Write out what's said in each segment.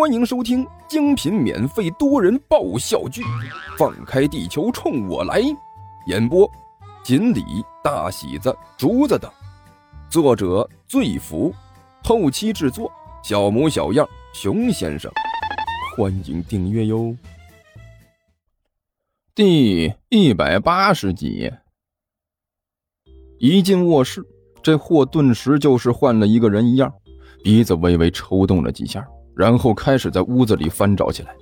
欢迎收听精品免费多人爆笑剧《放开地球冲我来》，演播：锦鲤、大喜子、竹子等，作者：醉福，后期制作：小模小样、熊先生。欢迎订阅哟。第一百八十集，一进卧室，这货顿时就是换了一个人一样，鼻子微微抽动了几下。然后开始在屋子里翻找起来，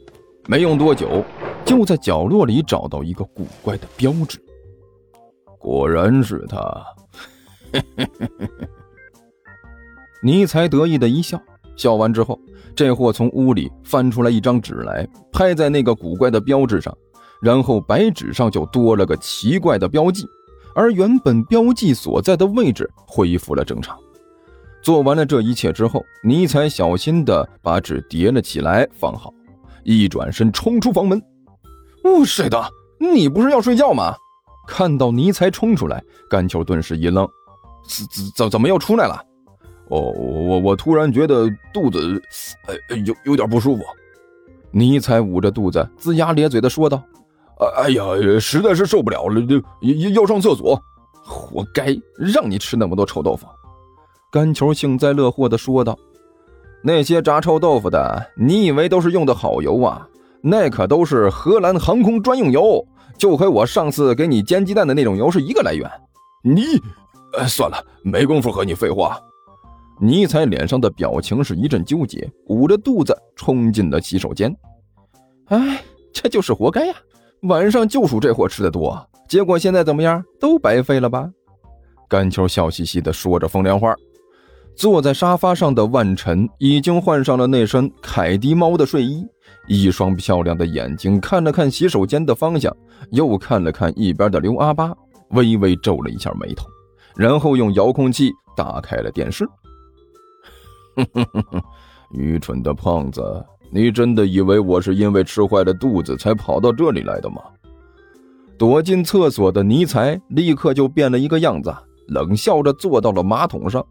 没用多久，就在角落里找到一个古怪的标志。果然是他，尼才得意的一笑。笑完之后，这货从屋里翻出来一张纸来，拍在那个古怪的标志上，然后白纸上就多了个奇怪的标记，而原本标记所在的位置恢复了正常。做完了这一切之后，尼采小心地把纸叠了起来，放好，一转身冲出房门。哦，谁的？你不是要睡觉吗？看到尼采冲出来，甘球顿时一愣：“怎怎怎怎么又出来了？”“哦，我我突然觉得肚子，呃，有有点不舒服。”尼采捂着肚子，龇牙咧嘴地说道：“哎呀，实在是受不了了，要要上厕所。活该，让你吃那么多臭豆腐。”甘球幸灾乐祸地说道：“那些炸臭豆腐的，你以为都是用的好油啊？那可都是荷兰航空专用油，就和我上次给你煎鸡蛋的那种油是一个来源。你……呃，算了，没工夫和你废话。”尼采脸上的表情是一阵纠结，捂着肚子冲进了洗手间。哎，这就是活该呀！晚上就属这货吃的多，结果现在怎么样？都白费了吧？甘球笑嘻嘻地说着风凉话。坐在沙发上的万晨已经换上了那身凯迪猫的睡衣，一双漂亮的眼睛看了看洗手间的方向，又看了看一边的刘阿八，微微皱了一下眉头，然后用遥控器打开了电视。哼哼哼哼，愚蠢的胖子，你真的以为我是因为吃坏了肚子才跑到这里来的吗？躲进厕所的尼才立刻就变了一个样子，冷笑着坐到了马桶上。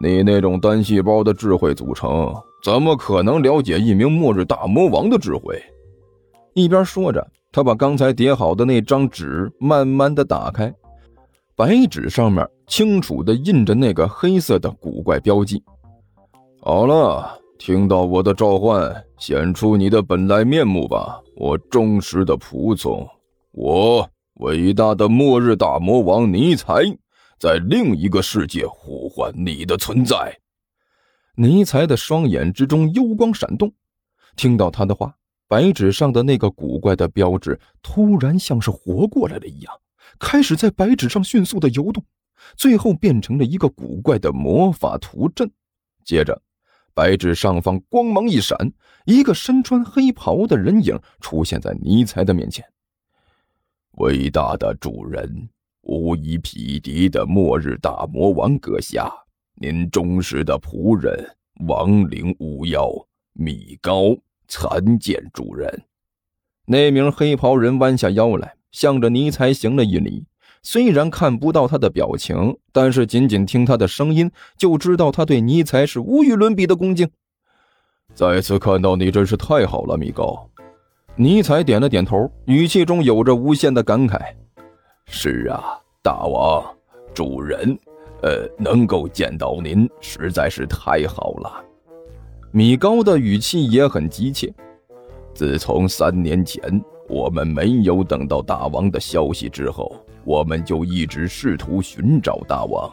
你那种单细胞的智慧组成，怎么可能了解一名末日大魔王的智慧？一边说着，他把刚才叠好的那张纸慢慢的打开，白纸上面清楚的印着那个黑色的古怪标记。好了，听到我的召唤，显出你的本来面目吧，我忠实的仆从，我伟大的末日大魔王尼采。在另一个世界呼唤你的存在，尼才的双眼之中幽光闪动。听到他的话，白纸上的那个古怪的标志突然像是活过来了一样，开始在白纸上迅速的游动，最后变成了一个古怪的魔法图阵。接着，白纸上方光芒一闪，一个身穿黑袍的人影出现在尼才的面前。伟大的主人。无以匹敌的末日大魔王阁下，您忠实的仆人亡灵巫妖米高参见主人。那名黑袍人弯下腰来，向着尼才行了一礼。虽然看不到他的表情，但是仅仅听他的声音，就知道他对尼才是无与伦比的恭敬。再次看到你，真是太好了，米高。尼才点了点头，语气中有着无限的感慨。是啊，大王，主人，呃，能够见到您实在是太好了。米高的语气也很急切。自从三年前我们没有等到大王的消息之后，我们就一直试图寻找大王。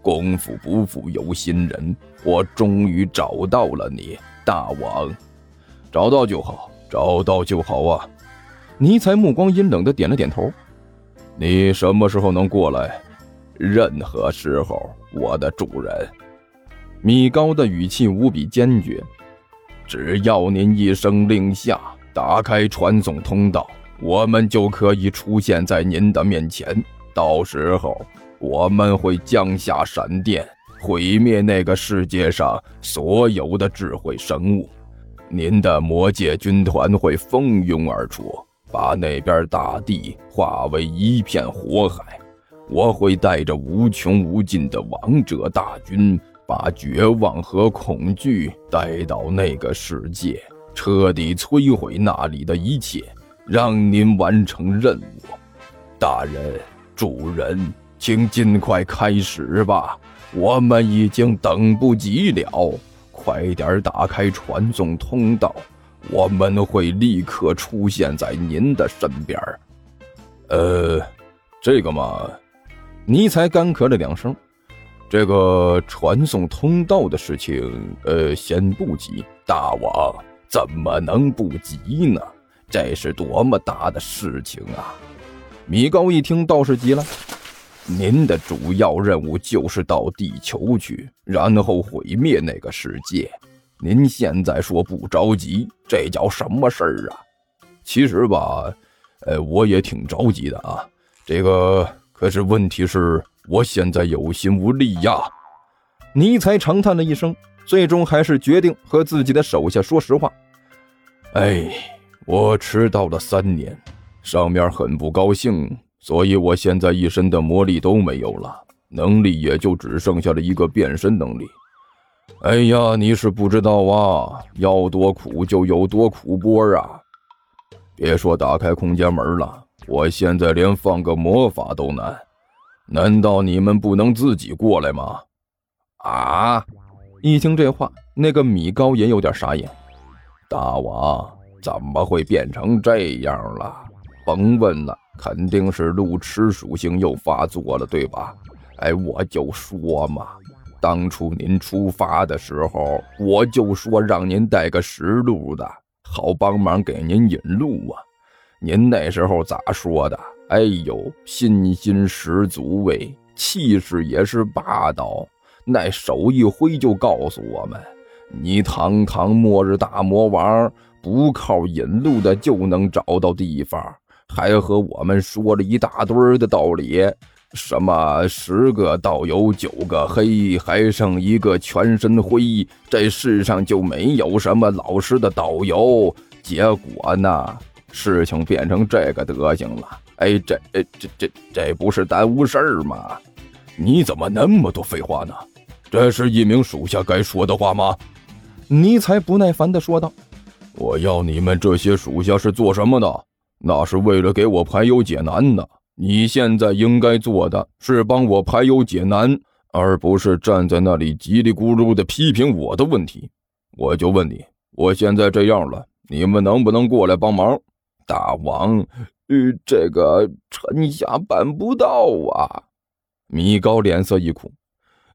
功夫不负有心人，我终于找到了你，大王。找到就好，找到就好啊！尼才目光阴冷的点了点头。你什么时候能过来？任何时候，我的主人。米高的语气无比坚决。只要您一声令下，打开传送通道，我们就可以出现在您的面前。到时候，我们会降下闪电，毁灭那个世界上所有的智慧生物。您的魔界军团会蜂拥而出。把那边大地化为一片火海，我会带着无穷无尽的王者大军把绝望和恐惧带到那个世界，彻底摧毁那里的一切，让您完成任务。大人，主人，请尽快开始吧，我们已经等不及了。快点打开传送通道，我们会立刻出现在您的身边。呃，这个嘛，尼才干咳了两声。这个传送通道的事情，呃，先不急。大王怎么能不急呢？这是多么大的事情啊！米高一听，倒是急了。您的主要任务就是到地球去，然后毁灭那个世界。您现在说不着急，这叫什么事儿啊？其实吧，呃，我也挺着急的啊。这个可是问题是。我现在有心无力呀，尼才长叹了一声，最终还是决定和自己的手下说实话。哎，我迟到了三年，上面很不高兴，所以我现在一身的魔力都没有了，能力也就只剩下了一个变身能力。哎呀，你是不知道啊，要多苦就有多苦波啊！别说打开空间门了，我现在连放个魔法都难。难道你们不能自己过来吗？啊！一听这话，那个米高也有点傻眼。大王怎么会变成这样了？甭问了，肯定是路痴属性又发作了，对吧？哎，我就说嘛，当初您出发的时候，我就说让您带个识路的，好帮忙给您引路啊。您那时候咋说的？哎呦，信心十足喂，气势也是霸道。那手一挥就告诉我们：“你堂堂末日大魔王，不靠引路的就能找到地方。”还和我们说了一大堆的道理，什么十个道友九个黑，还剩一个全身灰，这世上就没有什么老实的导游。结果呢，事情变成这个德行了。哎，这、这、这、这不是耽误事儿吗？你怎么那么多废话呢？这是一名属下该说的话吗？尼才不耐烦地说道：“我要你们这些属下是做什么的？那是为了给我排忧解难的。你现在应该做的是帮我排忧解难，而不是站在那里叽里咕噜的批评我的问题。我就问你，我现在这样了，你们能不能过来帮忙？大王。”呃，这个臣下办不到啊！米高脸色一苦，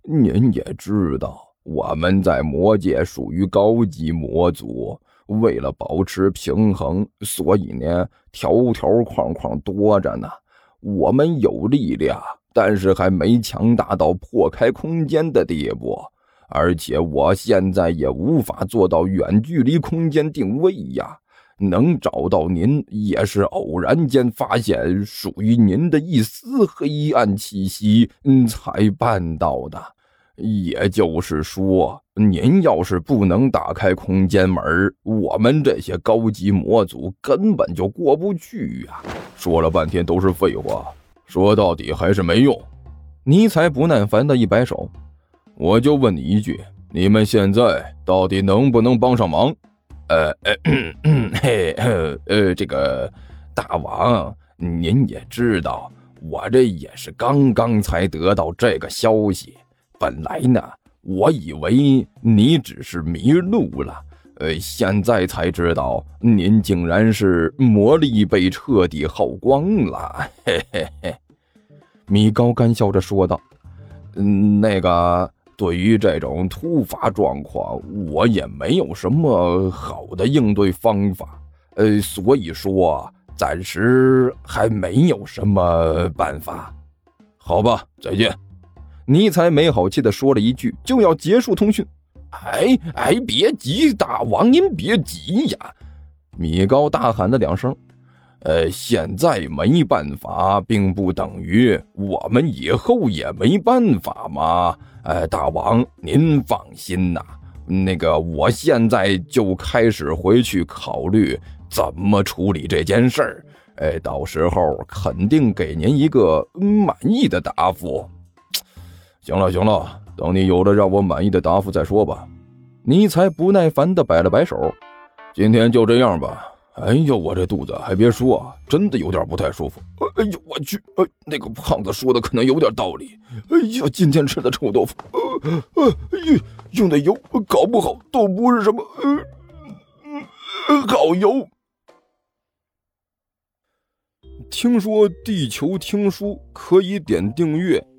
您也知道，我们在魔界属于高级魔族，为了保持平衡，所以呢，条条框框多着呢。我们有力量，但是还没强大到破开空间的地步，而且我现在也无法做到远距离空间定位呀。能找到您，也是偶然间发现属于您的一丝黑暗气息，嗯，才办到的。也就是说，您要是不能打开空间门，我们这些高级魔族根本就过不去呀。说了半天都是废话，说到底还是没用。尼采不耐烦的一摆手，我就问你一句：你们现在到底能不能帮上忙？呃呃，嘿，呃，这个大王，您也知道，我这也是刚刚才得到这个消息。本来呢，我以为你只是迷路了，呃，现在才知道您竟然是魔力被彻底耗光了。嘿嘿嘿，米高干笑着说道：“嗯，那个。”对于这种突发状况，我也没有什么好的应对方法，呃，所以说暂时还没有什么办法。好吧，再见。尼才没好气的说了一句，就要结束通讯。哎哎，别急，大王您别急呀！米高大喊了两声。呃，现在没办法，并不等于我们以后也没办法嘛。呃，大王您放心呐，那个我现在就开始回去考虑怎么处理这件事儿。哎，到时候肯定给您一个满意的答复。行了行了，等你有了让我满意的答复再说吧。尼才不耐烦地摆了摆手，今天就这样吧。哎呦，我这肚子还别说啊，真的有点不太舒服。哎呦，我去！哎，那个胖子说的可能有点道理。哎呀，今天吃的臭豆腐，呃呃，用用的油搞不好都不是什么呃好油。听说地球听书可以点订阅，